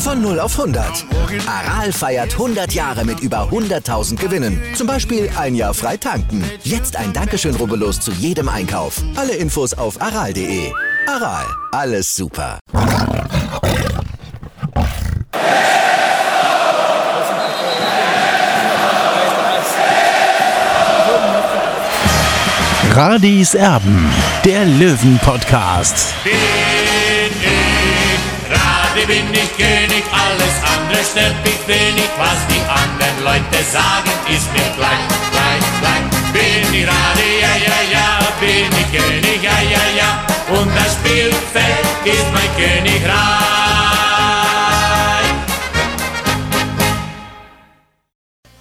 Von 0 auf 100. Aral feiert 100 Jahre mit über 100.000 Gewinnen. Zum Beispiel ein Jahr frei tanken. Jetzt ein Dankeschön, rubbellos zu jedem Einkauf. Alle Infos auf aral.de. Aral, alles super. Radis Erben, der Löwen-Podcast. Bin ich, Radi bin ich andere stört mich wenig, was die anderen Leute sagen, ist mir gleich, gleich, gleich. Bin ich Radi, ja, ja, ja, bin ich König, ja, ja, ja, und das Spielfeld ist mein Königreich.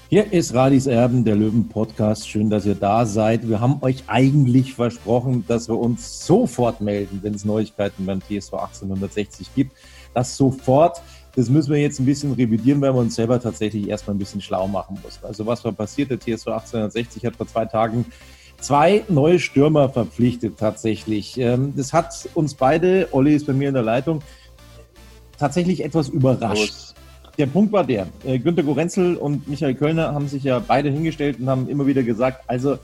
Hier ist Radis Erben, der Löwen-Podcast. Schön, dass ihr da seid. Wir haben euch eigentlich versprochen, dass wir uns sofort melden, wenn es Neuigkeiten beim TSV 1860 gibt. Das sofort. Das müssen wir jetzt ein bisschen revidieren, weil wir uns selber tatsächlich erstmal ein bisschen schlau machen müssen. Also was war passiert? Der TSV 1860 hat vor zwei Tagen zwei neue Stürmer verpflichtet tatsächlich. Ähm, das hat uns beide, Olli ist bei mir in der Leitung, tatsächlich etwas überrascht der Punkt war der, äh, Günter Gorenzel und Michael Kölner haben sich ja beide hingestellt und haben immer wieder gesagt, also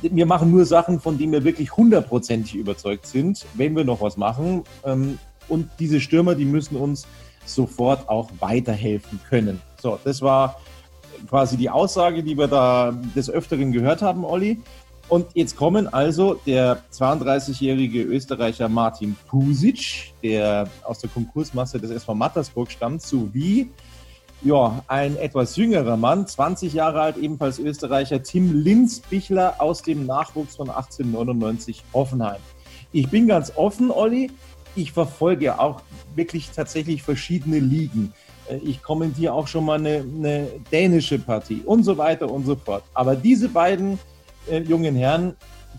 wir machen nur Sachen, von denen wir wirklich hundertprozentig überzeugt sind, wenn wir noch was machen. Ähm, und diese Stürmer, die müssen uns sofort auch weiterhelfen können. So, das war quasi die Aussage, die wir da des Öfteren gehört haben, Olli. Und jetzt kommen also der 32-jährige Österreicher Martin Pusic, der aus der Konkursmasse des SV Mattersburg stammt, sowie ja, ein etwas jüngerer Mann, 20 Jahre alt, ebenfalls Österreicher, Tim Linzbichler aus dem Nachwuchs von 1899 Offenheim. Ich bin ganz offen, Olli. Ich verfolge auch wirklich tatsächlich verschiedene Ligen. Äh, ich kommentiere auch schon mal eine, eine dänische Partie und so weiter und so fort. Aber diese beiden äh, jungen Herren,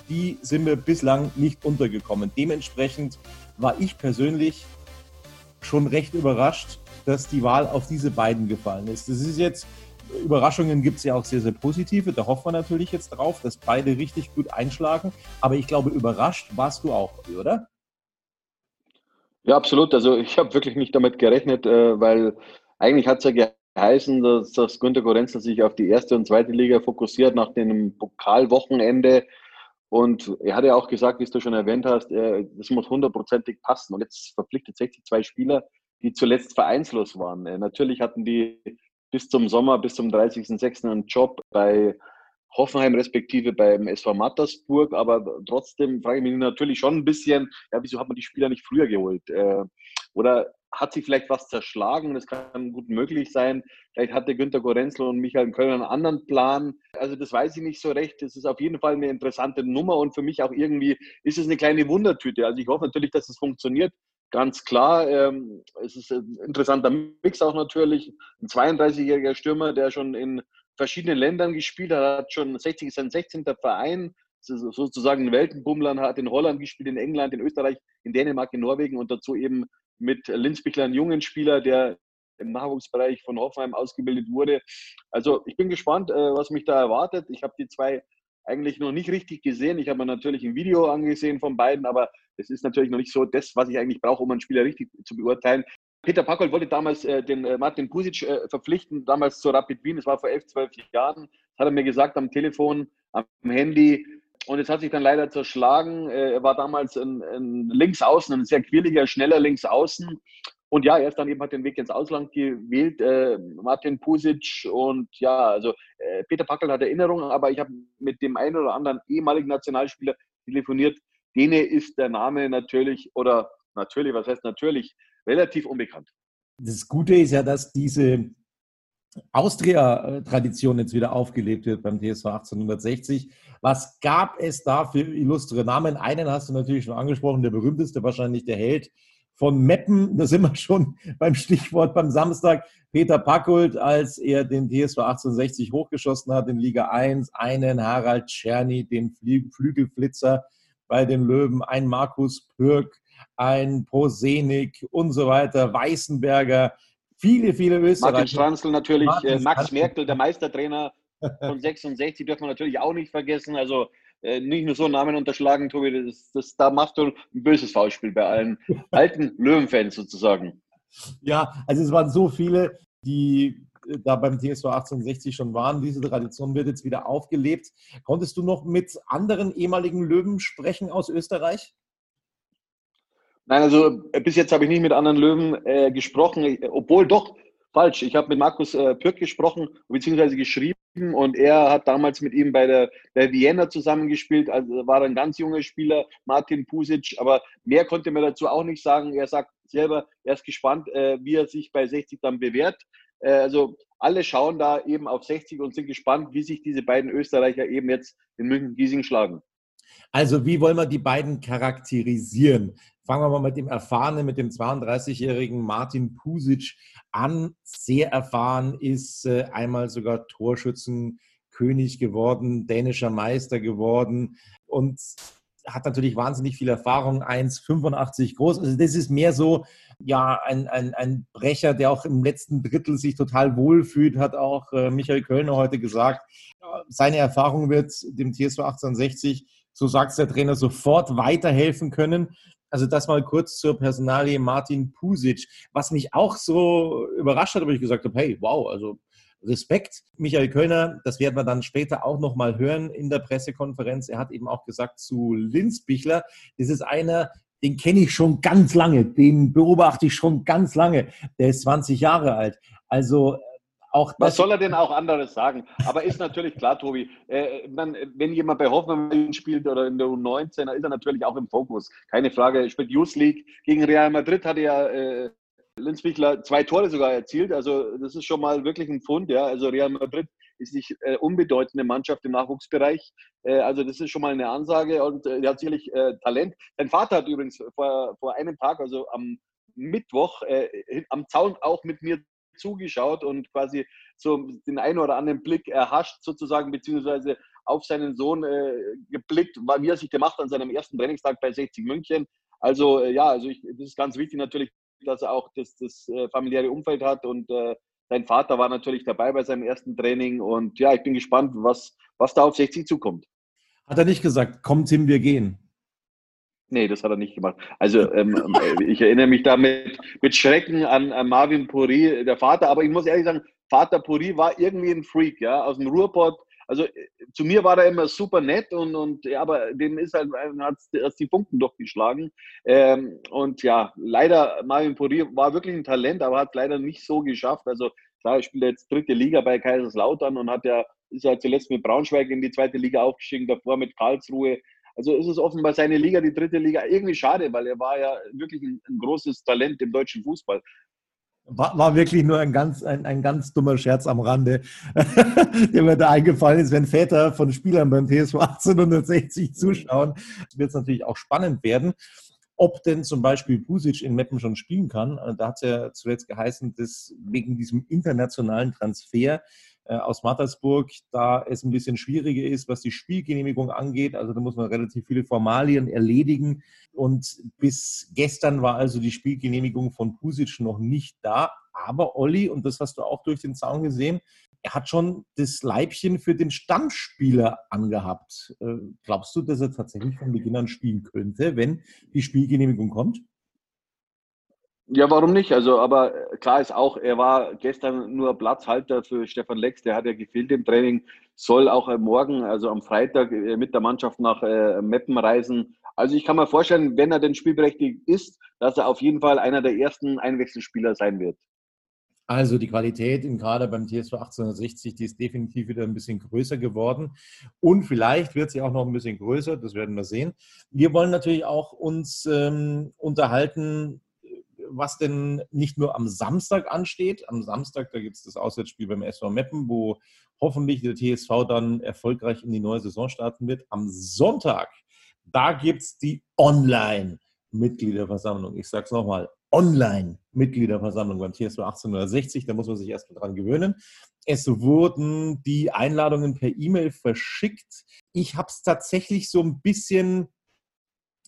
die sind mir bislang nicht untergekommen. Dementsprechend war ich persönlich schon recht überrascht, dass die Wahl auf diese beiden gefallen ist. Das ist jetzt, Überraschungen gibt es ja auch sehr, sehr positive. Da hoffen wir natürlich jetzt drauf, dass beide richtig gut einschlagen. Aber ich glaube, überrascht warst du auch, oder? Ja, absolut. Also ich habe wirklich nicht damit gerechnet, äh, weil eigentlich hat es ja heißen, dass, dass Günter Gorenzel sich auf die erste und zweite Liga fokussiert nach dem Pokalwochenende. Und er hat ja auch gesagt, wie du schon erwähnt hast, das muss hundertprozentig passen. Und jetzt verpflichtet 60 zwei Spieler, die zuletzt vereinslos waren. Natürlich hatten die bis zum Sommer, bis zum 30.06. einen Job bei Hoffenheim respektive beim SV Mattersburg, aber trotzdem frage ich mich natürlich schon ein bisschen, ja, wieso hat man die Spieler nicht früher geholt? Äh, oder hat sich vielleicht was zerschlagen, das kann gut möglich sein. Vielleicht hatte Günter Gorenzel und Michael Kölner einen anderen Plan. Also das weiß ich nicht so recht. Es ist auf jeden Fall eine interessante Nummer und für mich auch irgendwie ist es eine kleine Wundertüte. Also ich hoffe natürlich, dass es funktioniert. Ganz klar, ähm, es ist ein interessanter Mix auch natürlich. Ein 32-jähriger Stürmer, der schon in verschiedenen Ländern gespielt hat, hat schon 60 ist ein 16. Verein, sozusagen ein Weltenbummler, hat in Holland gespielt, in England, in Österreich, in Dänemark, in Norwegen und dazu eben mit Linzbichler, einen jungen Spieler, der im Nachwuchsbereich von Hoffenheim ausgebildet wurde. Also ich bin gespannt, äh, was mich da erwartet. Ich habe die zwei eigentlich noch nicht richtig gesehen. Ich habe mir natürlich ein Video angesehen von beiden, aber es ist natürlich noch nicht so das, was ich eigentlich brauche, um einen Spieler richtig zu beurteilen. Peter Packold wollte damals äh, den äh, Martin Pusic äh, verpflichten, damals zur Rapid Wien. Das war vor elf, zwölf Jahren. Das hat er mir gesagt am Telefon, am Handy. Und es hat sich dann leider zerschlagen. Äh, er war damals ein, ein Linksaußen, ein sehr quirliger, schneller Linksaußen. Und ja, er ist dann eben hat den Weg ins Ausland gewählt, äh, Martin Pusic. Und ja, also äh, Peter Packel hat Erinnerungen, aber ich habe mit dem einen oder anderen ehemaligen Nationalspieler telefoniert. Dene ist der Name natürlich, oder natürlich, was heißt natürlich, relativ unbekannt. Das Gute ist ja, dass diese Austria-Tradition jetzt wieder aufgelebt wird beim TSV 1860. Was gab es da für illustre Namen? Einen hast du natürlich schon angesprochen, der berühmteste, wahrscheinlich der Held von Meppen. Da sind wir schon beim Stichwort beim Samstag. Peter Packult, als er den TSV 1860 hochgeschossen hat in Liga 1, einen Harald Czerny, den Flügelflitzer bei den Löwen, ein Markus Pürk, ein Posenik und so weiter, Weißenberger, viele, viele Österreicher. Martin Stranzl natürlich, Martin äh, Max Merkel, der Meistertrainer von 66, dürfen wir natürlich auch nicht vergessen. Also äh, nicht nur so Namen unterschlagen, Tobi, das, das, da machst du ein böses Foulspiel bei allen alten Löwenfans sozusagen. Ja, also es waren so viele, die äh, da beim TSV 1860 schon waren. Diese Tradition wird jetzt wieder aufgelebt. Konntest du noch mit anderen ehemaligen Löwen sprechen aus Österreich? Nein, also äh, bis jetzt habe ich nicht mit anderen Löwen äh, gesprochen, obwohl doch falsch. Ich habe mit Markus äh, Pürk gesprochen, beziehungsweise geschrieben und er hat damals mit ihm bei der, der Vienna zusammengespielt. Also war ein ganz junger Spieler, Martin Pusic, aber mehr konnte mir dazu auch nicht sagen. Er sagt selber, er ist gespannt, äh, wie er sich bei 60 dann bewährt. Äh, also alle schauen da eben auf 60 und sind gespannt, wie sich diese beiden Österreicher eben jetzt in München-Giesing schlagen. Also wie wollen wir die beiden charakterisieren? Fangen wir mal mit dem erfahrenen, mit dem 32-jährigen Martin Pusic an. Sehr erfahren, ist äh, einmal sogar Torschützenkönig geworden, dänischer Meister geworden und hat natürlich wahnsinnig viel Erfahrung, 1,85 groß. Also das ist mehr so, ja, ein, ein, ein Brecher, der auch im letzten Drittel sich total wohlfühlt, hat auch äh, Michael Kölner heute gesagt. Seine Erfahrung wird dem TSV 1860, so sagt es der Trainer, sofort weiterhelfen können. Also das mal kurz zur Personalie Martin Pusic. Was mich auch so überrascht hat, wo ich gesagt habe, hey, wow, also Respekt. Michael Kölner, das werden wir dann später auch nochmal hören in der Pressekonferenz. Er hat eben auch gesagt zu Linz Bichler, das ist einer, den kenne ich schon ganz lange, den beobachte ich schon ganz lange. Der ist 20 Jahre alt. Also auch Was soll er denn auch anderes sagen? Aber ist natürlich klar, Tobi, äh, man, wenn jemand bei Hoffenheim spielt oder in der U19, dann ist er natürlich auch im Fokus. Keine Frage. Er spielt Youth League. Gegen Real Madrid hat er äh, Linzwichler zwei Tore sogar erzielt. Also das ist schon mal wirklich ein Pfund. Ja. Also Real Madrid ist nicht äh, unbedeutende Mannschaft im Nachwuchsbereich. Äh, also das ist schon mal eine Ansage und äh, er hat sicherlich äh, Talent. Sein Vater hat übrigens vor, vor einem Tag, also am Mittwoch, äh, am Zaun auch mit mir zugeschaut und quasi so den einen oder anderen Blick erhascht sozusagen, beziehungsweise auf seinen Sohn äh, geblickt, wie er sich gemacht an seinem ersten Trainingstag bei 60 München. Also äh, ja, also ich, das ist ganz wichtig natürlich, dass er auch das, das äh, familiäre Umfeld hat und äh, sein Vater war natürlich dabei bei seinem ersten Training und ja, ich bin gespannt, was, was da auf 60 zukommt. Hat er nicht gesagt, komm Tim, wir gehen? Nee, das hat er nicht gemacht. Also ähm, äh, ich erinnere mich da mit, mit Schrecken an, an, Marvin Puri, der Vater. Aber ich muss ehrlich sagen, Vater Puri war irgendwie ein Freak, ja, aus dem Ruhrpott. Also äh, zu mir war er immer super nett und, und ja, aber dem ist halt hat die Funken durchgeschlagen. Ähm, und ja, leider Marvin Puri war wirklich ein Talent, aber hat leider nicht so geschafft. Also klar, er spielt jetzt dritte Liga bei Kaiserslautern und hat ja ist ja zuletzt mit Braunschweig in die zweite Liga aufgestiegen, davor mit Karlsruhe also ist es offenbar seine Liga, die dritte Liga, irgendwie schade, weil er war ja wirklich ein, ein großes Talent im deutschen Fußball. War, war, wirklich nur ein ganz, ein, ein ganz dummer Scherz am Rande, der mir da eingefallen ist. Wenn Väter von Spielern beim TSV 1860 zuschauen, wird es natürlich auch spannend werden. Ob denn zum Beispiel Pusic in Meppen schon spielen kann, da hat es ja zuletzt geheißen, dass wegen diesem internationalen Transfer aus Mattersburg, da es ein bisschen schwieriger ist, was die Spielgenehmigung angeht. Also da muss man relativ viele Formalien erledigen. Und bis gestern war also die Spielgenehmigung von Pusic noch nicht da. Aber Olli, und das hast du auch durch den Zaun gesehen, er hat schon das Leibchen für den Stammspieler angehabt. Äh, glaubst du, dass er tatsächlich von Beginn an spielen könnte, wenn die Spielgenehmigung kommt? Ja, warum nicht? Also, aber äh, klar ist auch, er war gestern nur Platzhalter für Stefan Lex, der hat ja gefehlt im Training, soll auch morgen, also am Freitag, äh, mit der Mannschaft nach äh, Meppen reisen. Also ich kann mir vorstellen, wenn er denn spielberechtigt ist, dass er auf jeden Fall einer der ersten Einwechselspieler sein wird. Also die Qualität im Kader beim TSV 1860, die ist definitiv wieder ein bisschen größer geworden. Und vielleicht wird sie auch noch ein bisschen größer, das werden wir sehen. Wir wollen natürlich auch uns ähm, unterhalten was denn nicht nur am Samstag ansteht. Am Samstag, da gibt es das Auswärtsspiel beim SV Meppen, wo hoffentlich der TSV dann erfolgreich in die neue Saison starten wird. Am Sonntag, da gibt es die Online- Mitgliederversammlung. Ich sage es nochmal, Online-Mitgliederversammlung beim TSV 1860. Da muss man sich erstmal dran gewöhnen. Es wurden die Einladungen per E-Mail verschickt. Ich habe es tatsächlich so ein bisschen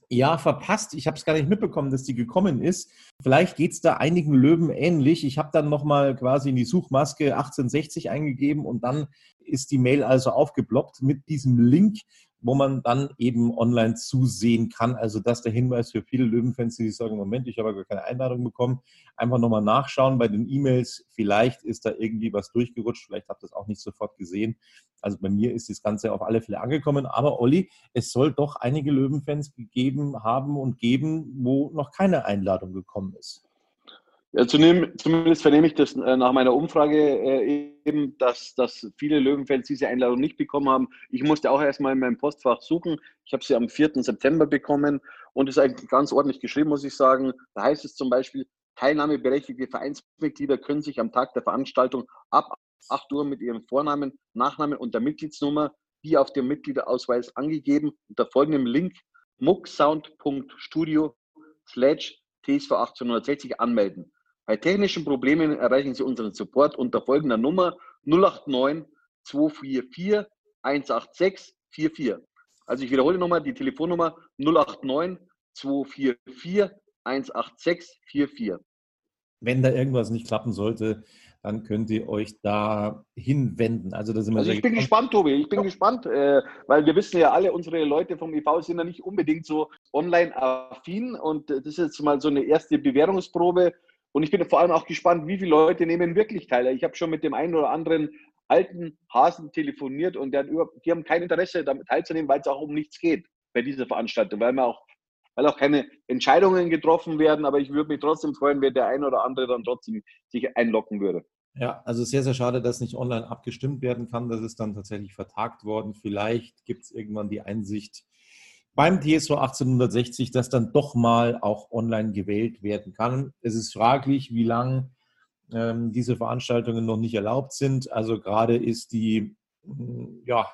ja, verpasst. Ich habe es gar nicht mitbekommen, dass die gekommen ist. Vielleicht geht es da einigen Löwen ähnlich. Ich habe dann nochmal quasi in die Suchmaske 1860 eingegeben und dann ist die Mail also aufgeploppt mit diesem Link wo man dann eben online zusehen kann. Also das ist der Hinweis für viele Löwenfans, die sagen, Moment, ich habe gar keine Einladung bekommen. Einfach nochmal nachschauen bei den E-Mails. Vielleicht ist da irgendwie was durchgerutscht. Vielleicht habt ihr es auch nicht sofort gesehen. Also bei mir ist das Ganze auf alle Fälle angekommen. Aber Olli, es soll doch einige Löwenfans gegeben haben und geben, wo noch keine Einladung gekommen ist. Ja, zumindest vernehme ich das äh, nach meiner Umfrage äh, eben, dass, dass viele Löwenfans diese Einladung nicht bekommen haben. Ich musste auch erstmal in meinem Postfach suchen. Ich habe sie am 4. September bekommen und ist eigentlich ganz ordentlich geschrieben, muss ich sagen. Da heißt es zum Beispiel, teilnahmeberechtigte Vereinsmitglieder können sich am Tag der Veranstaltung ab 8 Uhr mit ihrem Vornamen, Nachnamen und der Mitgliedsnummer, wie auf dem Mitgliederausweis angegeben, unter folgendem Link mucksound.studio slash TSV 1860 anmelden. Bei technischen Problemen erreichen Sie unseren Support unter folgender Nummer 089 244 186 44. Also ich wiederhole nochmal die Telefonnummer 089 244 186 44. Wenn da irgendwas nicht klappen sollte, dann könnt ihr euch da hinwenden. Also, das also ich bin gespannt, Tobi, ich bin ja. gespannt, äh, weil wir wissen ja alle, unsere Leute vom IV sind ja nicht unbedingt so online-affin und das ist jetzt mal so eine erste Bewährungsprobe und ich bin vor allem auch gespannt, wie viele Leute nehmen wirklich teil. Ich habe schon mit dem einen oder anderen alten Hasen telefoniert und die haben kein Interesse, damit teilzunehmen, weil es auch um nichts geht bei dieser Veranstaltung, weil, man auch, weil auch keine Entscheidungen getroffen werden. Aber ich würde mich trotzdem freuen, wenn der ein oder andere dann trotzdem sich einloggen würde. Ja, also sehr, sehr schade, dass nicht online abgestimmt werden kann. Das ist dann tatsächlich vertagt worden. Vielleicht gibt es irgendwann die Einsicht, beim TSV 1860, dass dann doch mal auch online gewählt werden kann. Es ist fraglich, wie lange ähm, diese Veranstaltungen noch nicht erlaubt sind. Also gerade ist die mm, ja,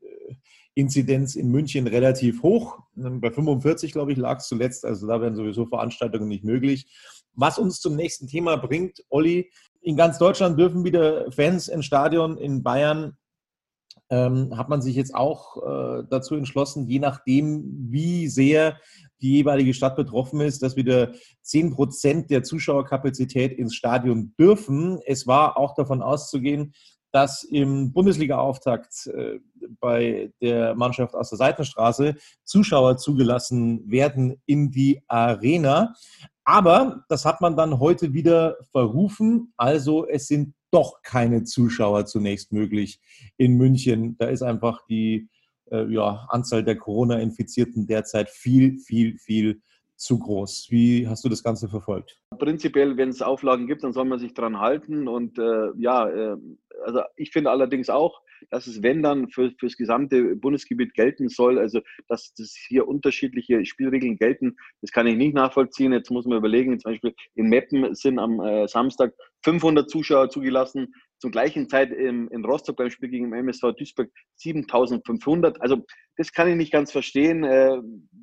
äh, Inzidenz in München relativ hoch. Ähm, bei 45, glaube ich, lag es zuletzt. Also da wären sowieso Veranstaltungen nicht möglich. Was uns zum nächsten Thema bringt, Olli, in ganz Deutschland dürfen wieder Fans ins Stadion in Bayern ähm, hat man sich jetzt auch äh, dazu entschlossen, je nachdem, wie sehr die jeweilige Stadt betroffen ist, dass wieder 10 Prozent der Zuschauerkapazität ins Stadion dürfen. Es war auch davon auszugehen, dass im Bundesliga-Auftakt äh, bei der Mannschaft aus der Seitenstraße Zuschauer zugelassen werden in die Arena. Aber das hat man dann heute wieder verrufen. Also es sind doch keine Zuschauer zunächst möglich in München. Da ist einfach die äh, ja, Anzahl der Corona-Infizierten derzeit viel, viel, viel zu groß. Wie hast du das Ganze verfolgt? Prinzipiell, wenn es Auflagen gibt, dann soll man sich dran halten. Und äh, ja, äh, also ich finde allerdings auch, dass es, wenn dann, für, das gesamte Bundesgebiet gelten soll. Also, dass, dass hier unterschiedliche Spielregeln gelten, das kann ich nicht nachvollziehen. Jetzt muss man überlegen, zum Beispiel in Meppen sind am äh, Samstag 500 Zuschauer zugelassen, zur gleichen Zeit im, in Rostock beim Spiel gegen MSV Duisburg 7500. Also, das kann ich nicht ganz verstehen, äh,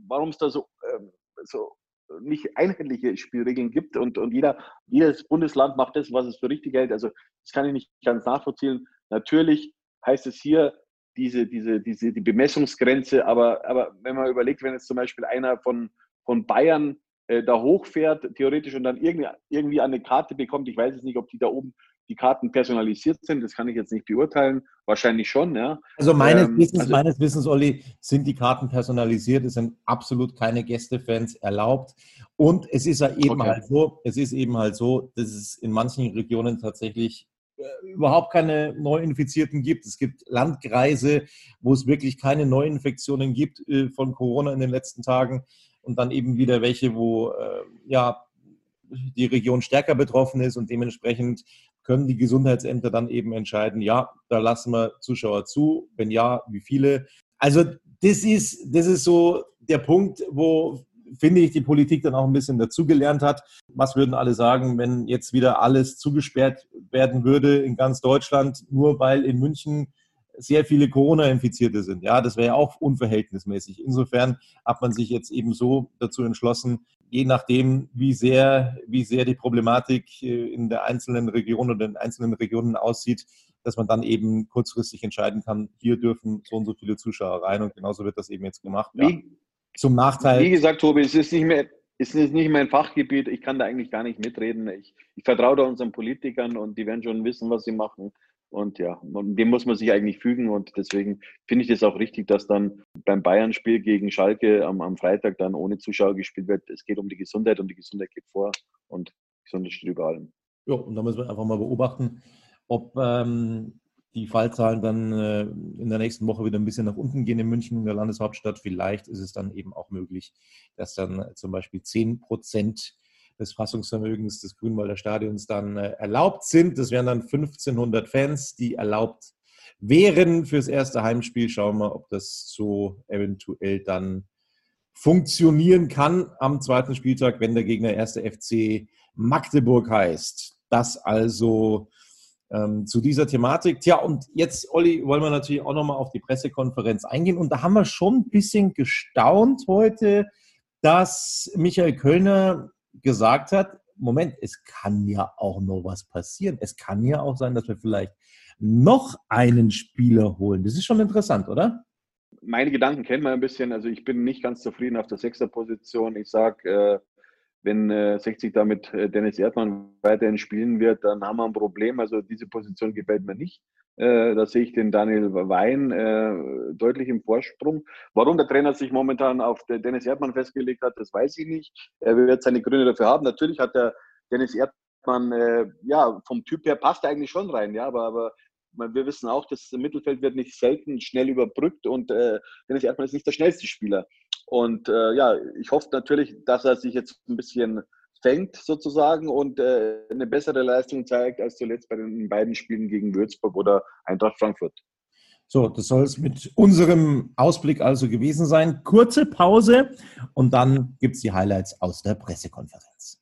warum es da so, äh, so nicht einheitliche Spielregeln gibt und, und jeder, jedes Bundesland macht das, was es für richtig hält. Also das kann ich nicht ganz nachvollziehen. Natürlich heißt es hier diese, diese, diese, die Bemessungsgrenze, aber, aber wenn man überlegt, wenn jetzt zum Beispiel einer von, von Bayern äh, da hochfährt, theoretisch, und dann irgendwie, irgendwie eine Karte bekommt, ich weiß jetzt nicht, ob die da oben die Karten personalisiert sind, das kann ich jetzt nicht beurteilen. Wahrscheinlich schon, ja. Also meines, ähm, Wissens, also, meines Wissens, Olli, sind die Karten personalisiert. Es sind absolut keine Gästefans erlaubt. Und es ist ja eben okay. halt so, es ist eben halt so, dass es in manchen Regionen tatsächlich äh, überhaupt keine Neuinfizierten gibt. Es gibt Landkreise, wo es wirklich keine Neuinfektionen gibt äh, von Corona in den letzten Tagen und dann eben wieder welche, wo äh, ja die Region stärker betroffen ist und dementsprechend können die Gesundheitsämter dann eben entscheiden, ja, da lassen wir Zuschauer zu, wenn ja, wie viele. Also das ist, das ist so der Punkt, wo finde ich, die Politik dann auch ein bisschen dazugelernt hat. Was würden alle sagen, wenn jetzt wieder alles zugesperrt werden würde in ganz Deutschland, nur weil in München sehr viele Corona-Infizierte sind. Ja, das wäre ja auch unverhältnismäßig. Insofern hat man sich jetzt eben so dazu entschlossen, je nachdem, wie sehr, wie sehr die Problematik äh, in der einzelnen Region oder in den einzelnen Regionen aussieht, dass man dann eben kurzfristig entscheiden kann, hier dürfen so und so viele Zuschauer rein und genauso wird das eben jetzt gemacht. Ja. Wie, Zum Nachteil. Wie gesagt, Tobi, es ist nicht mehr, es ist nicht mein Fachgebiet. Ich kann da eigentlich gar nicht mitreden. Ich, ich vertraue da unseren Politikern und die werden schon wissen, was sie machen. Und ja, dem muss man sich eigentlich fügen. Und deswegen finde ich das auch richtig, dass dann beim Bayern-Spiel gegen Schalke am, am, Freitag dann ohne Zuschauer gespielt wird. Es geht um die Gesundheit und die Gesundheit geht vor und Gesundheit steht über allem. Ja, und da müssen wir einfach mal beobachten, ob ähm, die Fallzahlen dann äh, in der nächsten Woche wieder ein bisschen nach unten gehen in München, in der Landeshauptstadt. Vielleicht ist es dann eben auch möglich, dass dann zum Beispiel 10 Prozent des Fassungsvermögens des Grünwalder Stadions dann äh, erlaubt sind. Das wären dann 1500 Fans, die erlaubt wären fürs erste Heimspiel. Schauen wir, ob das so eventuell dann funktionieren kann am zweiten Spieltag, wenn der Gegner erste FC Magdeburg heißt. Das also ähm, zu dieser Thematik. Tja, und jetzt, Olli, wollen wir natürlich auch nochmal auf die Pressekonferenz eingehen. Und da haben wir schon ein bisschen gestaunt heute, dass Michael Kölner gesagt hat, Moment, es kann ja auch noch was passieren. Es kann ja auch sein, dass wir vielleicht noch einen Spieler holen. Das ist schon interessant, oder? Meine Gedanken kennen wir ein bisschen. Also ich bin nicht ganz zufrieden auf der Sechser-Position. Ich sage, äh, wenn äh, 60 da mit äh, Dennis Erdmann weiterhin spielen wird, dann haben wir ein Problem. Also diese Position gefällt mir nicht. Äh, da sehe ich den Daniel Wein äh, deutlich im Vorsprung. Warum der Trainer sich momentan auf Dennis Erdmann festgelegt hat, das weiß ich nicht. Er wird seine Gründe dafür haben. Natürlich hat der Dennis Erdmann, äh, ja, vom Typ her passt er eigentlich schon rein, ja, aber, aber wir wissen auch, das Mittelfeld wird nicht selten schnell überbrückt und äh, Dennis Erdmann ist nicht der schnellste Spieler. Und äh, ja, ich hoffe natürlich, dass er sich jetzt ein bisschen fängt sozusagen und äh, eine bessere Leistung zeigt als zuletzt bei den beiden Spielen gegen Würzburg oder Eintracht Frankfurt. So, das soll es mit unserem Ausblick also gewesen sein. Kurze Pause und dann gibt es die Highlights aus der Pressekonferenz.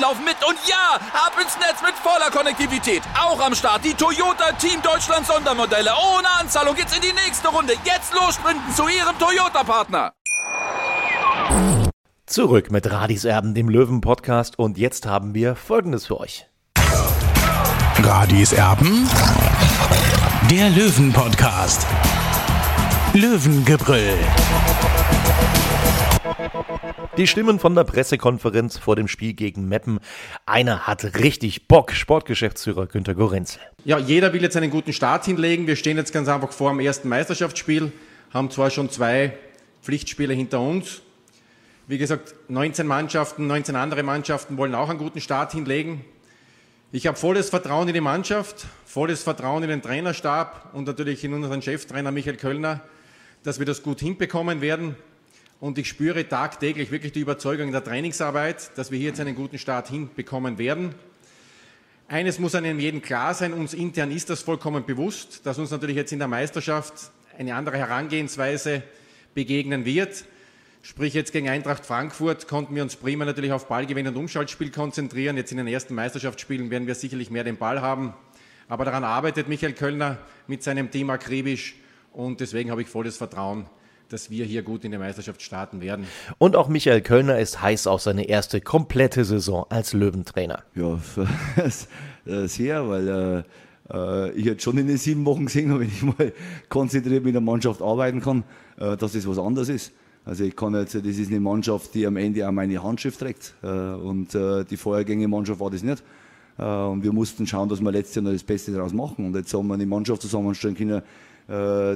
laufen mit. Und ja, ab ins Netz mit voller Konnektivität. Auch am Start die Toyota Team Deutschland Sondermodelle. Ohne Anzahlung geht's in die nächste Runde. Jetzt los sprinten zu ihrem Toyota-Partner. Zurück mit Radis Erben, dem Löwen-Podcast. Und jetzt haben wir Folgendes für euch. Radis Erben der Löwen-Podcast. Löwengebrüll. Die Stimmen von der Pressekonferenz vor dem Spiel gegen Meppen. Einer hat richtig Bock, Sportgeschäftsführer Günter Gorenzel. Ja, jeder will jetzt einen guten Start hinlegen. Wir stehen jetzt ganz einfach vor dem ersten Meisterschaftsspiel, haben zwar schon zwei Pflichtspiele hinter uns. Wie gesagt, 19 Mannschaften, 19 andere Mannschaften wollen auch einen guten Start hinlegen. Ich habe volles Vertrauen in die Mannschaft, volles Vertrauen in den Trainerstab und natürlich in unseren Cheftrainer Michael Kölner, dass wir das gut hinbekommen werden. Und ich spüre tagtäglich wirklich die Überzeugung in der Trainingsarbeit, dass wir hier jetzt einen guten Start hinbekommen werden. Eines muss einem jeden klar sein, uns intern ist das vollkommen bewusst, dass uns natürlich jetzt in der Meisterschaft eine andere Herangehensweise begegnen wird. Sprich, jetzt gegen Eintracht Frankfurt konnten wir uns prima natürlich auf Ballgewinn und Umschaltspiel konzentrieren. Jetzt in den ersten Meisterschaftsspielen werden wir sicherlich mehr den Ball haben. Aber daran arbeitet Michael Kölner mit seinem Team akribisch und deswegen habe ich volles Vertrauen, dass wir hier gut in der Meisterschaft starten werden. Und auch Michael Kölner ist heiß auf seine erste komplette Saison als Löwentrainer. Ja, sehr, weil äh, äh, ich jetzt schon in den sieben Wochen gesehen habe, wenn ich mal konzentriert mit der Mannschaft arbeiten kann, äh, dass das was anderes ist. Also ich kann jetzt, das ist eine Mannschaft, die am Ende auch meine Handschrift trägt. Äh, und äh, die vorhergängige Mannschaft war das nicht. Äh, und wir mussten schauen, dass wir letztes Jahr noch das Beste daraus machen. Und jetzt haben wir eine Mannschaft zusammenstellen können,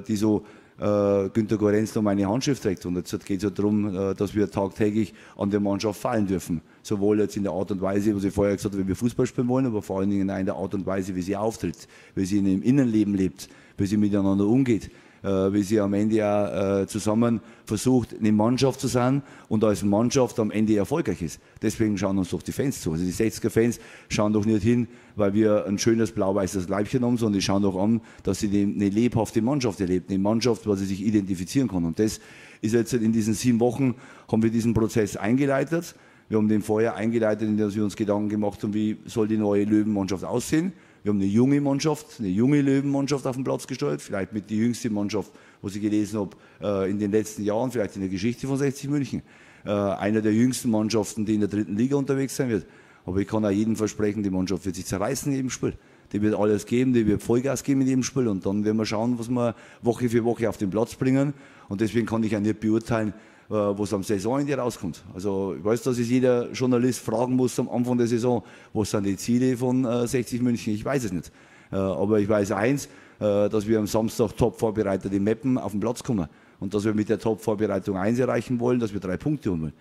die so äh, Günter Gorenz noch meine Handschrift trägt. Und jetzt geht es ja darum, äh, dass wir tagtäglich an der Mannschaft fallen dürfen. Sowohl jetzt in der Art und Weise, was ich vorher gesagt habe, wie wir Fußball spielen wollen, aber vor allen Dingen in der Art und Weise, wie sie auftritt, wie sie in dem Innenleben lebt, wie sie miteinander umgeht wie sie am Ende ja äh, zusammen versucht, eine Mannschaft zu sein und als Mannschaft am Ende erfolgreich ist. Deswegen schauen uns doch die Fans zu. Also die 60er-Fans schauen doch nicht hin, weil wir ein schönes blau-weißes Leibchen haben, sondern die schauen doch an, dass sie eine lebhafte Mannschaft erlebt, eine Mannschaft, wo sie sich identifizieren kann. Und das ist jetzt in diesen sieben Wochen, haben wir diesen Prozess eingeleitet. Wir haben den vorher eingeleitet, indem wir uns Gedanken gemacht haben, wie soll die neue Löwenmannschaft aussehen. Wir haben eine junge Mannschaft, eine junge Löwenmannschaft auf den Platz gestellt, vielleicht mit die jüngste Mannschaft, was ich gelesen habe, äh, in den letzten Jahren, vielleicht in der Geschichte von 60 München. Äh, einer der jüngsten Mannschaften, die in der dritten Liga unterwegs sein wird. Aber ich kann auch jedem versprechen, die Mannschaft wird sich zerreißen in jedem Spiel. Die wird alles geben, die wird Vollgas geben in jedem Spiel und dann werden wir schauen, was wir Woche für Woche auf den Platz bringen. Und deswegen kann ich auch nicht beurteilen, was am Saisonende rauskommt. Also ich weiß, dass es jeder Journalist fragen muss am Anfang der Saison, was sind die Ziele von 60 äh, München? Ich weiß es nicht. Äh, aber ich weiß eins, dass wir am Samstag top vorbereitet in Meppen auf den Platz kommen und dass wir mit der Top-Vorbereitung eins erreichen wollen, dass wir drei Punkte holen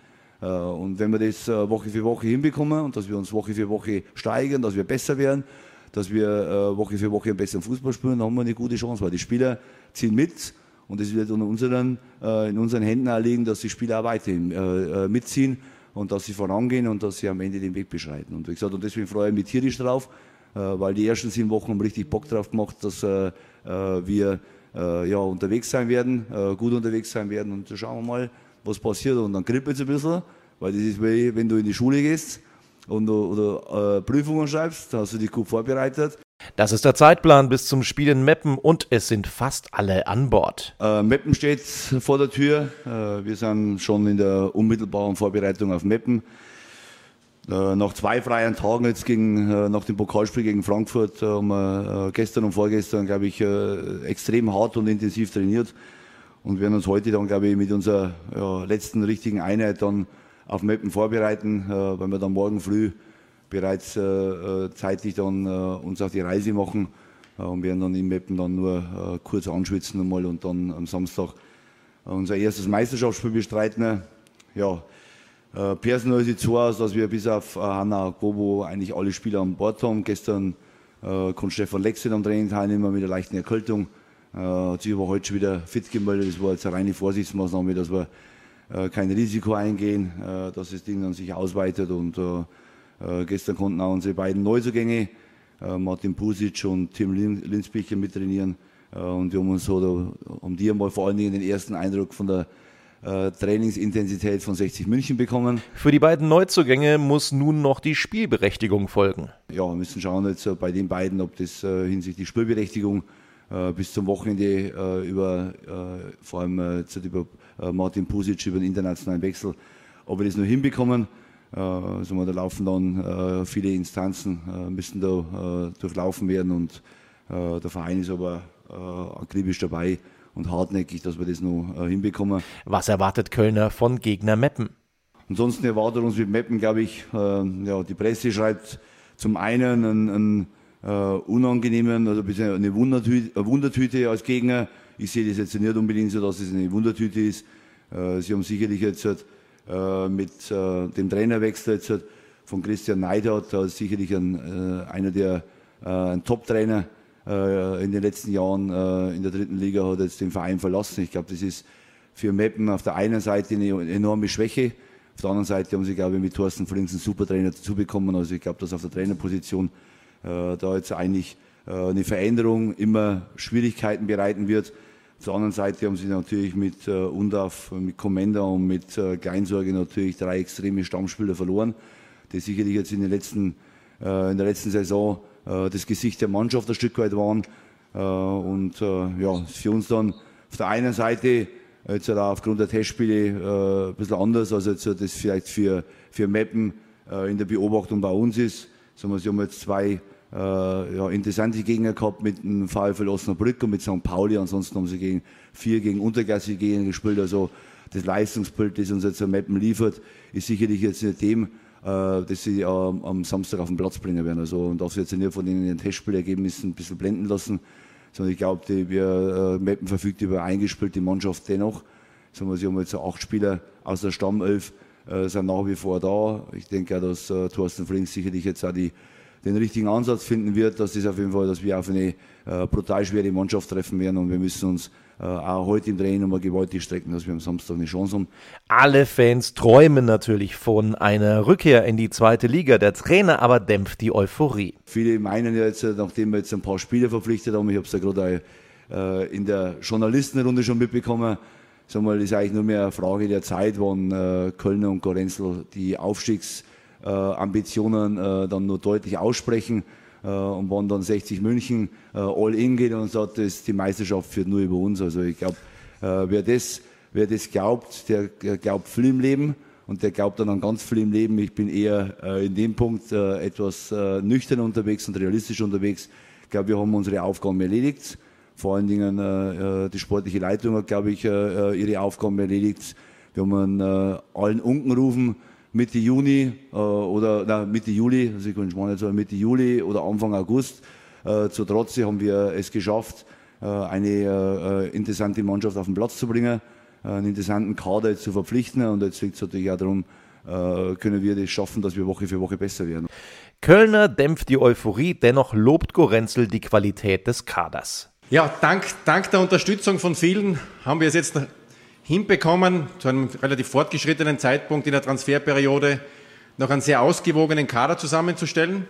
wollen. Und wenn wir das Woche für Woche hinbekommen und dass wir uns Woche für Woche steigern, dass wir besser werden, dass wir Woche für Woche einen besseren Fußball spielen, dann haben wir eine gute Chance, weil die Spieler ziehen mit und es wird in unseren, äh, in unseren Händen liegen, dass die Spieler auch weiterhin äh, äh, mitziehen und dass sie vorangehen und dass sie am Ende den Weg beschreiten. Und wie gesagt, und deswegen freue ich mich tierisch drauf, äh, weil die ersten sieben Wochen haben richtig Bock drauf gemacht, dass äh, äh, wir ja, unterwegs sein werden, gut unterwegs sein werden. Und da schauen wir mal, was passiert. Und dann kribbelt es ein bisschen, weil das ist wie wenn du in die Schule gehst und oder Prüfungen schreibst, da hast du dich gut vorbereitet das ist der Zeitplan bis zum Spiel in Meppen und es sind fast alle an Bord. Äh, Meppen steht vor der Tür. Äh, wir sind schon in der unmittelbaren Vorbereitung auf Meppen. Äh, nach zwei freien Tagen jetzt gegen, äh, nach dem Pokalspiel gegen Frankfurt äh, haben wir äh, gestern und vorgestern, glaube ich, extrem hart und intensiv trainiert und werden uns heute dann, glaube ich, mit unserer ja, letzten richtigen Einheit dann auf Meppen vorbereiten, weil wir dann morgen früh bereits äh, äh, zeitlich dann äh, uns auf die Reise machen und werden dann in Meppen dann nur kurz anschwitzen einmal und dann am Samstag unser erstes Meisterschaftsspiel bestreiten. Ja, personell sieht so aus, dass wir bis auf Hanna Gobo eigentlich alle Spieler an Bord haben. Gestern äh, konnte Stefan Lexen am Training teilnehmen mit einer leichten Erkältung. Äh, hat sich aber heute schon wieder fit gemeldet. Das war jetzt eine reine Vorsichtsmaßnahme, dass wir äh, kein Risiko eingehen, äh, dass das Ding dann sich ausweitet und äh, gestern konnten auch unsere beiden Neuzugänge, äh, Martin Pusic und Tim Linsbicher mittrainieren. Äh, und wir haben uns so, um die einmal vor allen Dingen den ersten Eindruck von der äh, Trainingsintensität von 60 München bekommen. Für die beiden Neuzugänge muss nun noch die Spielberechtigung folgen. Ja, wir müssen schauen jetzt bei den beiden, ob das äh, hinsichtlich Spielberechtigung äh, bis zum Wochenende äh, über, vor allem über Martin Pusic über den internationalen Wechsel, ob wir das nur hinbekommen. Äh, also da laufen dann äh, viele Instanzen, äh, müssen da durchlaufen werden und der Verein ist aber akribisch dabei und hartnäckig, dass wir das noch hinbekommen. Was erwartet Kölner von Gegner Meppen? Ansonsten erwartet uns mit Meppen, glaube ich, ja, die Presse schreibt zum einen einen, einen uh, unangenehmen, also eine Wundertüte, eine Wundertüte, als Gegner. Ich sehe das jetzt nicht unbedingt so, dass es eine Wundertüte ist. Uh, sie haben sicherlich jetzt äh, mit äh, dem Trainerwechsel jetzt von Christian Neidhardt, da ist sicherlich ein, äh, einer der ein Top-Trainer in den letzten Jahren in der dritten Liga, hat jetzt den Verein verlassen. Ich glaube, das ist für Meppen auf der einen Seite eine enorme Schwäche. Auf der anderen Seite haben sie, glaube ich, mit Thorsten Frings einen super Trainer dazu bekommen. Also ich glaube, dass auf der Trainerposition äh, da jetzt eigentlich äh, eine Veränderung immer Schwierigkeiten bereiten wird. Auf der anderen Seite haben sie natürlich mit äh, Undaf, mit Commander und mit äh, Kleinsorge natürlich drei extreme Stammspieler verloren, die sicherlich jetzt in, den letzten, äh, in der letzten Saison äh, das Gesicht der Mannschaft ein Stück weit waren. Äh, und äh, ja, für uns dann auf der einen Seite jetzt halt aufgrund der Testspiele äh, ein bisschen anders, als jetzt das vielleicht für, für Mappen äh, in der Beobachtung bei uns ist. Sagen wir, sie haben jetzt zwei äh, ja, interessante Gegner gehabt mit dem VfL Osnabrück und mit St. Pauli. Ansonsten haben sie gegen vier gegen unterklassige Gegner gespielt. Also das Leistungsbild, das uns jetzt am Mappen liefert, ist sicherlich jetzt nicht dem, äh, dass sie äh, am Samstag auf den Platz bringen werden. Also und darf sich jetzt nicht von den Testspielergebnissen ein bisschen blenden lassen. sondern ich glaube, wir äh, Meppen verfügt über eingespielte Mannschaft dennoch. Sagen wir, sie haben jetzt so acht Spieler aus der Stammelf, äh, sind nach wie vor da. Ich denke auch, dass äh, Thorsten Frings sicherlich jetzt auch die, den richtigen Ansatz finden wird, dass das auf jeden Fall, dass wir auf eine äh, brutal schwere Mannschaft treffen werden und wir müssen uns äh, auch heute im Training nochmal gewaltig strecken, dass wir am Samstag eine Chance haben. Alle Fans träumen natürlich von einer Rückkehr in die zweite Liga. Der Trainer aber dämpft die Euphorie. Viele meinen ja jetzt, nachdem wir jetzt ein paar Spieler verpflichtet haben, ich habe es ja gerade äh, in der Journalistenrunde schon mitbekommen, sag mal, ist eigentlich nur mehr eine Frage der Zeit, wann äh, Kölner und Gorenzel die Aufstiegsambitionen äh, dann nur deutlich aussprechen äh, und wann dann 60 München äh, all in geht und sagt, dass die Meisterschaft führt nur über uns. Also ich glaube, äh, wer, das, wer das glaubt, der, der glaubt viel im Leben und der glaubt dann an ganz viel im Leben. Ich bin eher äh, in dem Punkt äh, etwas äh, nüchtern unterwegs und realistisch unterwegs. Ich glaube, wir haben unsere Aufgaben erledigt. Vor allen Dingen äh, die sportliche Leitung hat, glaube ich, äh, ihre Aufgaben erledigt. Wir haben äh, allen unten rufen, Mitte Juni äh, oder na, Mitte Juli, also ich kann nicht sagen, Mitte Juli oder Anfang August. Äh, zu Trotze haben wir es geschafft, äh, eine äh, interessante Mannschaft auf den Platz zu bringen, äh, einen interessanten Kader zu verpflichten. Und jetzt liegt es natürlich auch darum, äh, können wir das schaffen, dass wir Woche für Woche besser werden. Kölner dämpft die Euphorie, dennoch lobt Gorenzel die Qualität des Kaders. Ja, dank, dank der Unterstützung von vielen haben wir es jetzt hinbekommen, zu einem relativ fortgeschrittenen Zeitpunkt in der Transferperiode noch einen sehr ausgewogenen Kader zusammenzustellen.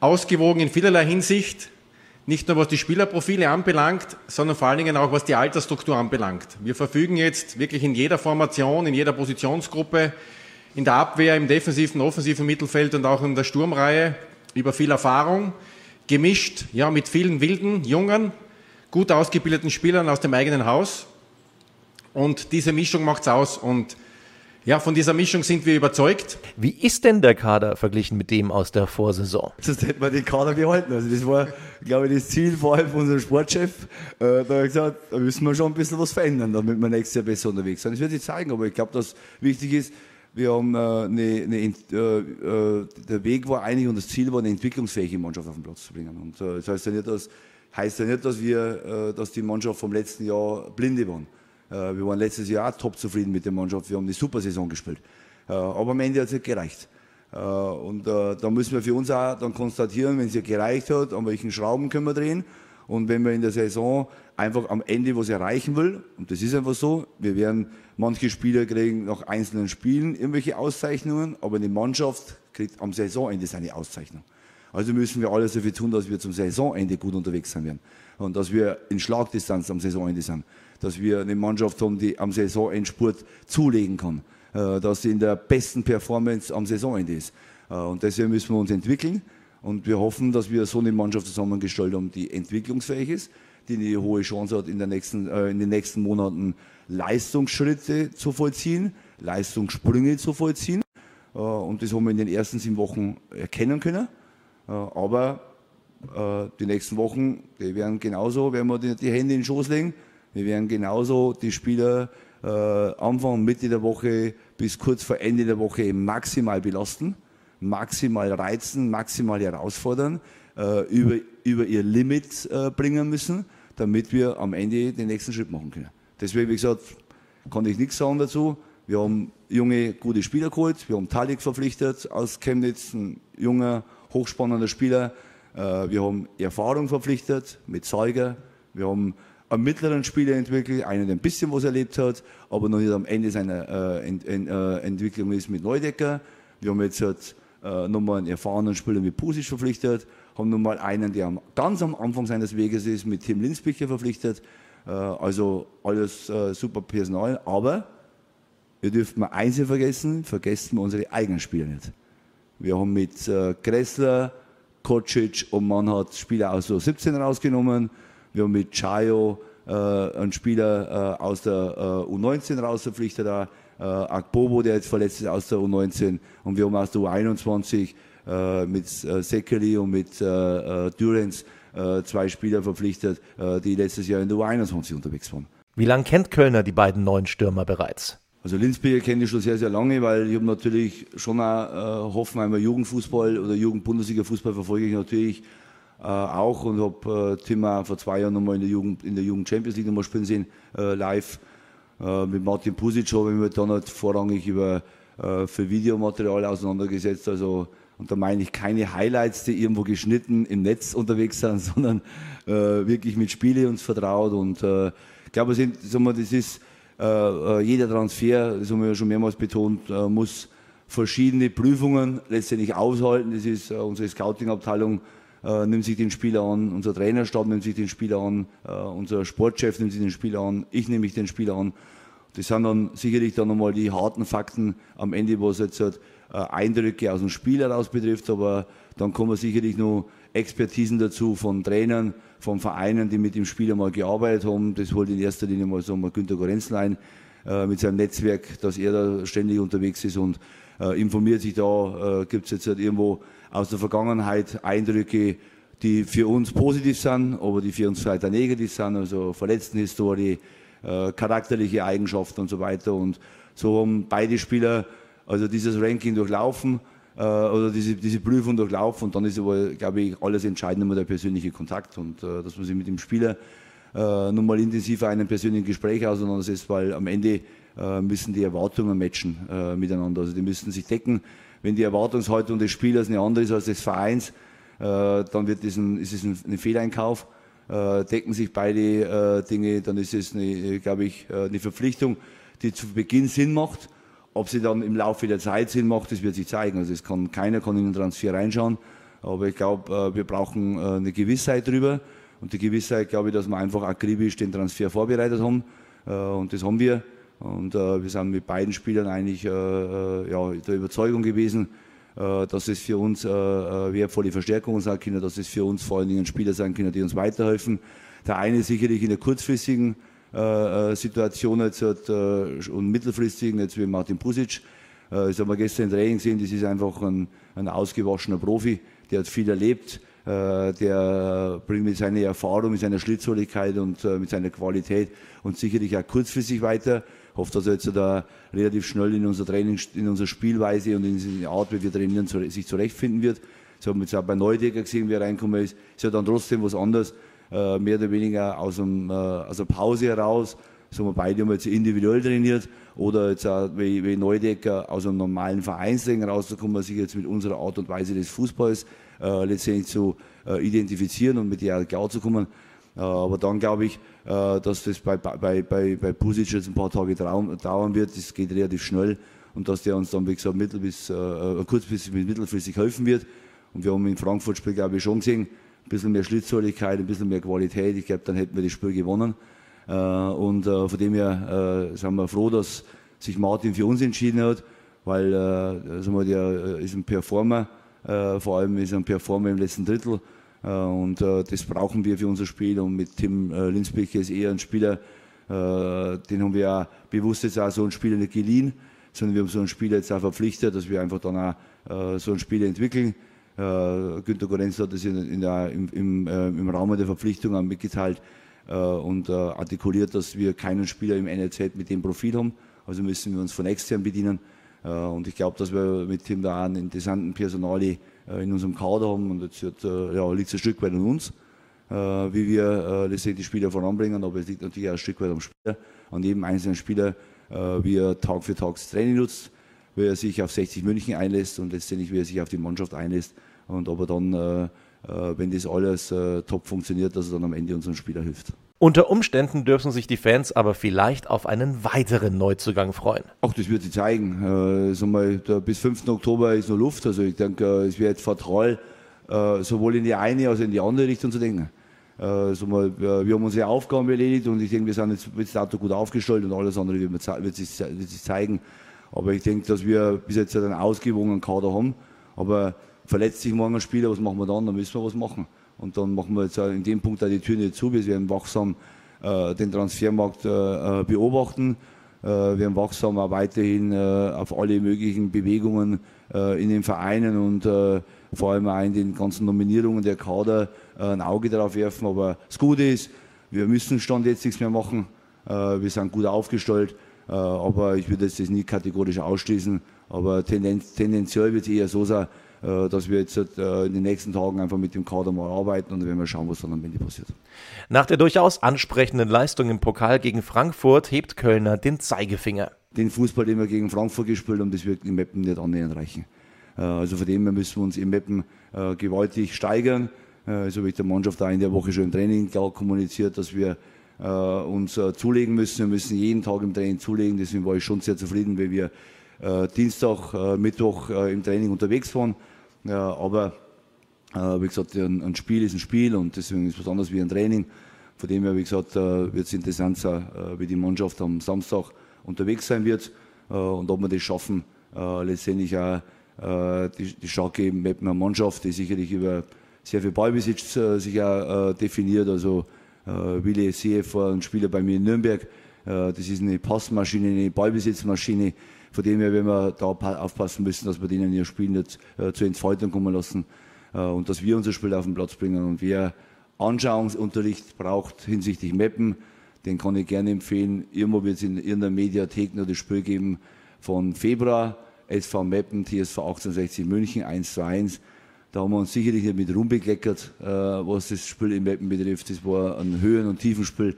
Ausgewogen in vielerlei Hinsicht, nicht nur was die Spielerprofile anbelangt, sondern vor allen Dingen auch was die Altersstruktur anbelangt. Wir verfügen jetzt wirklich in jeder Formation, in jeder Positionsgruppe, in der Abwehr, im defensiven, offensiven Mittelfeld und auch in der Sturmreihe über viel Erfahrung, gemischt ja, mit vielen wilden, jungen, gut ausgebildeten Spielern aus dem eigenen Haus. Und diese Mischung macht's aus. Und ja, von dieser Mischung sind wir überzeugt. Wie ist denn der Kader verglichen mit dem aus der Vorsaison? Sonst hätten wir den Kader behalten. Also das war, glaube ich, das Ziel vor allem von unserem Sportchef. Äh, da hat er gesagt, da müssen wir schon ein bisschen was verändern, damit wir nächstes Jahr besser unterwegs sind. Das wird sich zeigen, aber ich glaube, dass wichtig ist, wir haben äh, eine, eine, äh, äh, der Weg war eigentlich und das Ziel war, eine entwicklungsfähige Mannschaft auf den Platz zu bringen. Und äh, das heißt ja nicht, dass, heißt ja nicht, dass wir, dass die Mannschaft vom letzten Jahr blinde waren. Äh, wir waren letztes Jahr auch top zufrieden mit der Mannschaft. Wir haben eine super Saison gespielt. Äh, aber am Ende hat es nicht gereicht. Äh, und da müssen wir für uns auch dann konstatieren, wenn es ja gereicht hat, an welchen Schrauben können wir drehen. Und wenn wir in der Saison einfach am Ende was erreichen will, und das ist einfach so, wir werden manche Spieler kriegen nach einzelnen Spielen irgendwelche Auszeichnungen, aber eine Mannschaft kriegt am Saisonende seine Auszeichnung. Also müssen wir alles dafür tun, dass wir zum Saisonende gut unterwegs sein werden. Und dass wir in Schlagdistanz am Saisonende sind dass wir eine Mannschaft haben, die am Saisonendspurt zulegen kann, äh, dass sie in der besten Performance am Saisonende ist. Äh, und deswegen müssen wir uns entwickeln und wir hoffen, dass wir so eine Mannschaft zusammengestellt haben, die entwicklungsfähig ist, die eine hohe Chance hat, in, nächsten, äh, in den nächsten Monaten Leistungsschritte zu vollziehen, Leistungssprünge zu vollziehen. Und das haben wir in den ersten sieben Wochen erkennen können. Aber die nächsten Wochen, die werden genauso, werden wir die Hände in den Schoß legen wir werden genauso die Spieler äh, Anfang, Mitte der Woche bis kurz vor Ende der Woche maximal belasten, maximal reizen, maximal herausfordern, äh, über, über ihr Limit äh, bringen müssen, damit wir am Ende den nächsten Schritt machen können. Deswegen, wie gesagt, kann ich nichts sagen dazu. Wir haben junge, gute Spieler geholt. Wir haben Talik verpflichtet aus Chemnitz, ein junger, hochspannender Spieler. Äh, wir haben Erfahrung verpflichtet mit Zeuger. Wir haben einen mittleren Spieler entwickelt, einen, der ein bisschen was erlebt hat, aber noch nicht am Ende seiner äh, ent, ent, äh, Entwicklung ist mit Neudecker. Wir haben jetzt halt, äh, nochmal einen erfahrenen Spieler mit Pusic verpflichtet, haben nochmal einen, der am, ganz am Anfang seines Weges ist, mit Tim Linsbicher verpflichtet. Äh, also alles äh, super Personal, aber wir dürfen mal eins nicht vergessen, vergessen wir unsere eigenen Spieler nicht. Wir haben mit äh, Gressler, Kocic und man hat Spieler aus so 17 rausgenommen. Wir haben mit Chayo äh, einen Spieler äh, aus der äh, U19 raus verpflichtet, äh, Akbobo, der jetzt verletzt ist aus der U19. Und wir haben aus der U21 äh, mit äh, Sekeli und mit äh, äh Durance äh, zwei Spieler verpflichtet, äh, die letztes Jahr in der U21 unterwegs waren. Wie lange kennt Kölner die beiden neuen Stürmer bereits? Also Linzbier kenne ich schon sehr, sehr lange, weil ich habe natürlich schon auch äh, Hoffenheimer Jugendfußball oder Jugend-Bundesliga-Fußball verfolge ich natürlich auch und habe äh, Tim auch vor zwei Jahren nochmal in der Jugend, in der Jugend Champions League nochmal spielen sehen, äh, live. Äh, mit Martin Pusic habe ich mich dann halt vorrangig über, äh, für Videomaterial auseinandergesetzt. Also, und da meine ich keine Highlights, die irgendwo geschnitten im Netz unterwegs sind, sondern äh, wirklich mit Spiele uns vertraut. Und äh, ich glaube, sagen wir, das ist äh, jeder Transfer, das haben wir ja schon mehrmals betont, muss verschiedene Prüfungen letztendlich aushalten. Das ist unsere Scouting-Abteilung äh, nimmt sich den Spieler an, unser Trainerstab nimmt sich den Spieler an, äh, unser Sportchef nimmt sich den Spieler an, ich nehme mich den Spieler an. Das sind dann sicherlich dann nochmal die harten Fakten am Ende, was jetzt halt, äh, Eindrücke aus dem Spiel heraus betrifft, aber dann kommen sicherlich noch Expertisen dazu von Trainern, von Vereinen, die mit dem Spieler mal gearbeitet haben. Das holt in erster Linie mal so mal Günter Gorenzel ein äh, mit seinem Netzwerk, dass er da ständig unterwegs ist und äh, informiert sich da, äh, gibt es jetzt halt irgendwo aus der Vergangenheit Eindrücke, die für uns positiv sind, aber die für uns auch negativ sind, also Verletztenhistorie, äh, charakterliche Eigenschaften und so weiter. Und so haben beide Spieler also dieses Ranking durchlaufen äh, oder diese, diese Prüfung durchlaufen und dann ist aber, glaube ich, alles entscheidend immer der persönliche Kontakt und äh, dass man sich mit dem Spieler äh, nochmal intensiver einen persönlichen Gespräch auseinandersetzt, weil am Ende äh, müssen die Erwartungen matchen äh, miteinander. Also die müssen sich decken. Wenn die Erwartungshaltung des Spielers eine andere ist als des Vereins, äh, dann wird das ein, ist es ein, ein Fehleinkauf. Äh, decken sich beide äh, Dinge, dann ist es, glaube ich, eine Verpflichtung, die zu Beginn Sinn macht. Ob sie dann im Laufe der Zeit Sinn macht, das wird sich zeigen. Also es kann keiner kann in den Transfer reinschauen. Aber ich glaube, wir brauchen eine Gewissheit drüber. Und die Gewissheit, glaube ich, dass wir einfach akribisch den Transfer vorbereitet haben. Und das haben wir. Und äh, wir sind mit beiden Spielern eigentlich äh, äh, ja, der Überzeugung gewesen, äh, dass es für uns äh, äh, wertvolle Verstärkungen sein können, dass es für uns vor allen Dingen Spieler sein können, die uns weiterhelfen. Der eine sicherlich in der kurzfristigen Situation jetzt hat, und mittelfristigen, jetzt wie Martin Pusic. das haben wir gestern im Training gesehen, das ist einfach ein, ein ausgewaschener Profi, der hat viel erlebt, der bringt mit seiner Erfahrung, mit seiner Schlitzholigkeit und mit seiner Qualität und sicherlich auch kurzfristig weiter hoffe, dass er jetzt da relativ schnell in unserer Training, in unserer Spielweise und in der Art, wie wir trainieren, sich zurechtfinden wird. Das haben wir jetzt auch bei Neudecker gesehen, wie er reinkommen ist. Ist ja dann trotzdem was anderes, äh, mehr oder weniger aus, dem, äh, aus der Pause heraus. So haben wir beide haben jetzt individuell trainiert oder jetzt auch wie, wie Neudecker aus einem normalen Vereinstraining rauszukommen, sich jetzt mit unserer Art und Weise des Fußballs äh, letztendlich zu äh, identifizieren und mit der klar zu kommen. Äh, aber dann glaube ich, äh, dass das bei, bei, bei, bei Pusic jetzt ein paar Tage dauern wird. Das geht relativ schnell und dass der uns dann, wie gesagt, mittel bis, äh, kurzfristig bis mittelfristig helfen wird. Und wir haben im Frankfurt-Spiel, glaube ich, schon gesehen, ein bisschen mehr Schlitzhörigkeit, ein bisschen mehr Qualität. Ich glaube, dann hätten wir das Spiel gewonnen. Äh, und äh, von dem her äh, sind wir froh, dass sich Martin für uns entschieden hat, weil äh, sagen wir, der ist ein Performer, vor allem ist er ein Performer im letzten Drittel. Äh, und äh, das brauchen wir für unser Spiel. Und mit Tim äh, Linsbecker ist eher ein Spieler, den haben wir auch bewusst jetzt auch so einen Spieler nicht geliehen, sondern wir haben so einen Spieler jetzt auch verpflichtet, dass wir einfach dann auch so einen Spieler entwickeln. Günter Gorenz hat das in, der, im, im, im Rahmen der Verpflichtung mitgeteilt und artikuliert, dass wir keinen Spieler im NLZ mit dem Profil haben. Also müssen wir uns von extern bedienen. Und ich glaube, dass wir mit Tim da einen interessanten Personali äh, in unserem Kader haben. Und jetzt wird, äh, ja, liegt es ein Stück weit an uns, äh, wie wir letztendlich die Spieler voranbringen. Aber es liegt natürlich auch ein Stück weit am Spieler, an jedem einzelnen Spieler, wie er Tag für Tag das Training nutzt, wie er sich auf 60 München einlässt und letztendlich wie er sich auf die Mannschaft einlässt. Und ob er dann, wenn das alles top funktioniert, dass er dann am Ende unseren Spieler hilft. Unter Umständen dürfen sich die Fans aber vielleicht auf einen weiteren Neuzugang freuen. Ach, das wird sich zeigen. Äh, mal, bis 5. Oktober ist noch Luft. Also ich denke, äh, es wird fatal, äh, sowohl in die eine als auch in die andere Richtung zu denken. Äh, mal, wir haben unsere Aufgaben erledigt und ich denke, wir sind jetzt bis dato gut aufgestellt und alles andere wird, wird, sich, wird sich zeigen. Aber ich denke, dass wir bis jetzt einen ausgewogenen Kader haben. Aber verletzt sich morgen ein Spieler, was machen wir dann? Dann müssen wir was machen. Und dann machen wir jetzt in dem Punkt auch die Tür nicht zu. Wir werden wachsam äh, den Transfermarkt äh, äh beobachten. Äh, wir werden wachsam auch weiterhin äh, auf alle möglichen Bewegungen äh, in den Vereinen und vor allem auch in den ganzen Nominierungen der Kader ein Auge darauf werfen. Aber das Gute ist, wir müssen Stand jetzt nichts mehr machen. wir sind gut aufgestellt. aber ich würde jetzt das nie kategorisch ausschließen. Aber tendenziell wird es eher so sein, dass wir jetzt äh, in den nächsten Tagen einfach mit dem Kader mal arbeiten und dann werden wir schauen, was dann am Ende passiert. Nach der durchaus ansprechenden Leistung im Pokal gegen Frankfurt hebt Kölner den Zeigefinger. Den Fußball, den wir gegen Frankfurt gespielt haben, das wird im Meppen nicht annähernd reichen. Also von dem her müssen wir uns im Meppen gewaltig steigern. So habe ich der Mannschaft auch in der Woche schon im Training klar kommuniziert, dass wir uns zulegen müssen. Wir müssen jeden Tag im Training zulegen. Deswegen war ich schon sehr zufrieden, weil wir äh, Dienstag, äh, Mittwoch äh, im Training unterwegs waren. Aber wie gesagt, ein, ein, Spiel ist ein Spiel und deswegen ist es was anderes wie ein Training. Von dem her, wie gesagt, wird es interessant sein, wie die Mannschaft am Samstag unterwegs sein wird und ob wir das schaffen, letztendlich auch die, die starke Mapner Mannschaft, die sicherlich über sehr viel Ballbesitz sich auch definiert. Also Willi CF ein Spieler bei mir in Nürnberg. das ist eine Passmaschine, eine Ballbesitzmaschine. Von dem her werden wir da aufpassen müssen, dass wir denen ihr Spiel nicht äh, zur Entfaltung kommen lassen äh, und dass wir unser Spiel auf den Platz bringen. Und wer Anschauungsunterricht braucht hinsichtlich Mappen, den kann ich gerne empfehlen. Irgendwo wird es in irgendeiner Mediathek nur das Spiel geben von Februar, SV Meppen, TSV 1860 München 1 zu 1. Da haben wir uns sicherlich nicht mit rumbekleckert, äh, was das Spiel in Meppen betrifft. Das war ein Höhen- und Tiefenspiel.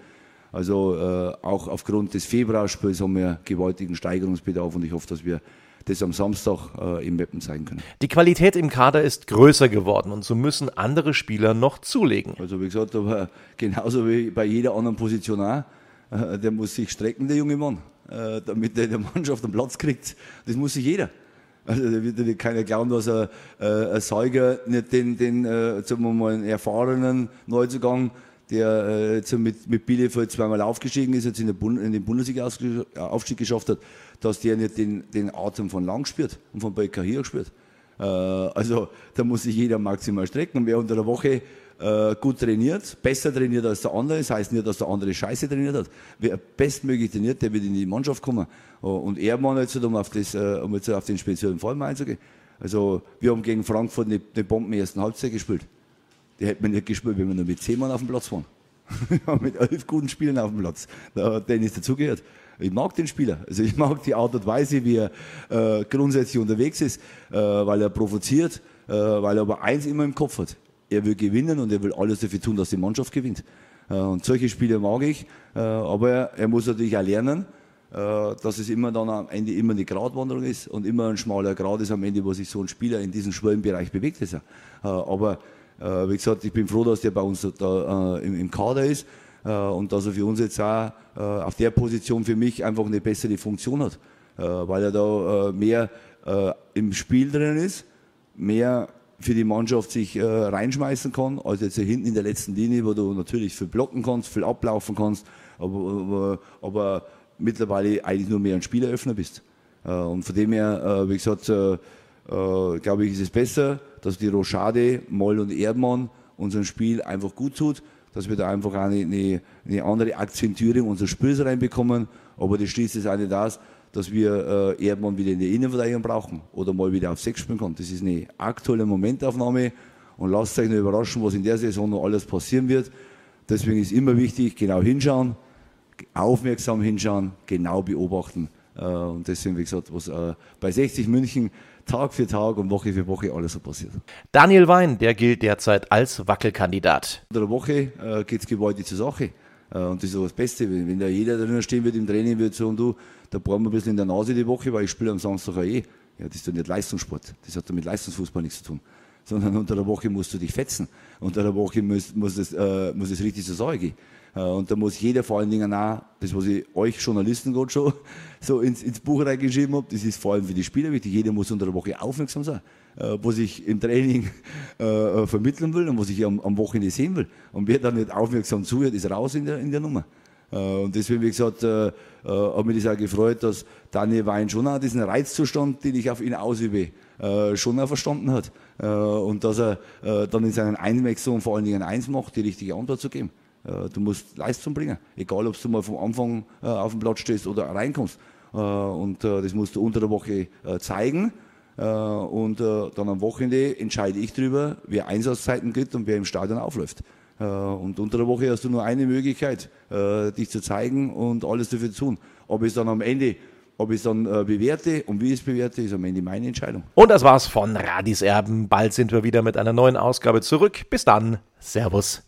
Also äh, auch aufgrund des Februarspiels haben wir gewaltigen Steigerungsbedarf und ich hoffe, dass wir das am Samstag äh, im Mappen zeigen können. Die Qualität im Kader ist größer geworden und so müssen andere Spieler noch zulegen. Also wie gesagt, aber genauso wie bei jeder anderen Position auch, äh, der muss sich strecken, der junge Mann, äh, damit er der Mannschaft einen Platz kriegt. Das muss sich jeder. Also da wird ja keiner glauben, dass ein, äh, ein Säuger nicht den, den äh, sagen wir mal, erfahrenen Neuzugang der äh, mit, mit Bielefeld zweimal aufgestiegen ist, jetzt in, der Bund, in den Bundesliga-Aufstieg geschafft hat, dass der nicht den, den Atem von Lang spürt und von Becker hier spürt. Äh, also da muss sich jeder maximal strecken. Und wer unter der Woche äh, gut trainiert, besser trainiert als der andere, das heißt nicht, dass der andere Scheiße trainiert hat. Wer bestmöglich trainiert, der wird in die Mannschaft kommen. Uh, und er war jetzt, um auf, das, uh, um jetzt auf den speziellen Fall mal einzugehen. Also wir haben gegen Frankfurt eine, eine Bomben ersten Halbzeit gespielt. Die hätte man nicht gespielt, wenn wir nur mit zehn Mann auf dem Platz waren. mit elf guten Spielern auf dem Platz. Da hat Dennis dazugehört. Ich mag den Spieler. Also ich mag die Art und Weise, wie er äh, grundsätzlich unterwegs ist, äh, weil er provoziert, äh, weil er aber eins immer im Kopf hat. Er will gewinnen und er will alles dafür tun, dass die Mannschaft gewinnt. Äh, und solche Spiele mag ich. Äh, aber er, er, muss natürlich auch lernen, äh, dass es immer dann am Ende immer eine Gratwanderung ist und immer ein schmaler Grad ist am Ende, wo sich so ein Spieler in diesem schweren Bereich bewegt. Ist aber wie gesagt, ich bin froh, dass der bei uns da, äh, im, im, Kader ist äh, und dass er für uns jetzt auch äh, auf der Position für mich einfach eine bessere Funktion hat, äh, weil er da äh, mehr im Spiel drin ist, mehr für die Mannschaft sich reinschmeißen kann, als jetzt hinten in der letzten Linie, wo du natürlich viel blocken kannst, viel ablaufen kannst, aber, aber, aber mittlerweile eigentlich nur mehr ein Spieleröffner bist. und von dem her, wie gesagt, glaube ich, ist es besser, dass die Rochade, Moll und Erdmann unserem Spiel einfach gut tut, dass wir da einfach eine, eine, eine andere Akzentierung unseres Spiels reinbekommen. Aber das schließt es auch nicht aus, dass wir äh, Erdmann wieder in der Innenverteidigung brauchen oder mal wieder auf Sechs spielen kann. Das ist eine aktuelle Momentaufnahme und lasst euch nur überraschen, was in der Saison noch alles passieren wird. Deswegen ist immer wichtig, genau hinschauen, aufmerksam hinschauen, genau beobachten. Äh, und deswegen, wie gesagt, was äh, bei 60 München Tag für Tag und Woche für Woche alles so passiert. Daniel Wein, der gilt derzeit als Wackelkandidat. In der Woche äh, geht es gewaltig zur Sache. Äh, und das ist auch das Beste, wenn, wenn da jeder drinnen stehen wird im Training, wird so und du, da brauchen wir ein bisschen in der Nase die Woche, weil ich spiele am Samstag auch eh. Ja, das ist doch nicht Leistungssport. Das hat doch mit Leistungsfußball nichts zu tun. Sondern unter der Woche musst du dich fetzen. Unter der Woche muss, muss, es, äh, muss es richtig zur Sache gehen. Äh, und da muss jeder vor allen Dingen auch, das was ich euch Journalisten gerade schon so ins, ins Buch reingeschrieben habe, das ist vor allem für die Spieler wichtig. Jeder muss unter der Woche aufmerksam sein, äh, was ich im Training äh, vermitteln will und was ich am, am Wochenende sehen will. Und wer dann nicht aufmerksam zuhört, ist raus in der, in der Nummer. Und deswegen, wie gesagt, hat mich das auch gefreut, dass Daniel Wein schon auch diesen Reizzustand, den ich auf ihn ausübe, schon auch verstanden hat. Und dass er dann in seinen Einwechslungen vor allen Dingen eins macht, die richtige Antwort zu geben. Äh, du musst Leistung bringen, egal ob du mal vom Anfang äh, auf dem Platz stehst oder reinkommst. Äh, und das musst du unter der Woche zeigen. Und dann am Wochenende entscheide ich darüber, wer Einsatzzeiten gibt und wer im Stadion aufläuft. Und unter der Woche hast du nur eine Möglichkeit, dich zu zeigen und alles dafür zu tun. Ob es dann am Ende ob ich es dann äh, bewerte und wie ich es bewerte, ist am Ende meine Entscheidung. Und das war's von Radis Erben. Bald sind wir wieder mit einer neuen Ausgabe zurück. Bis dann. Servus.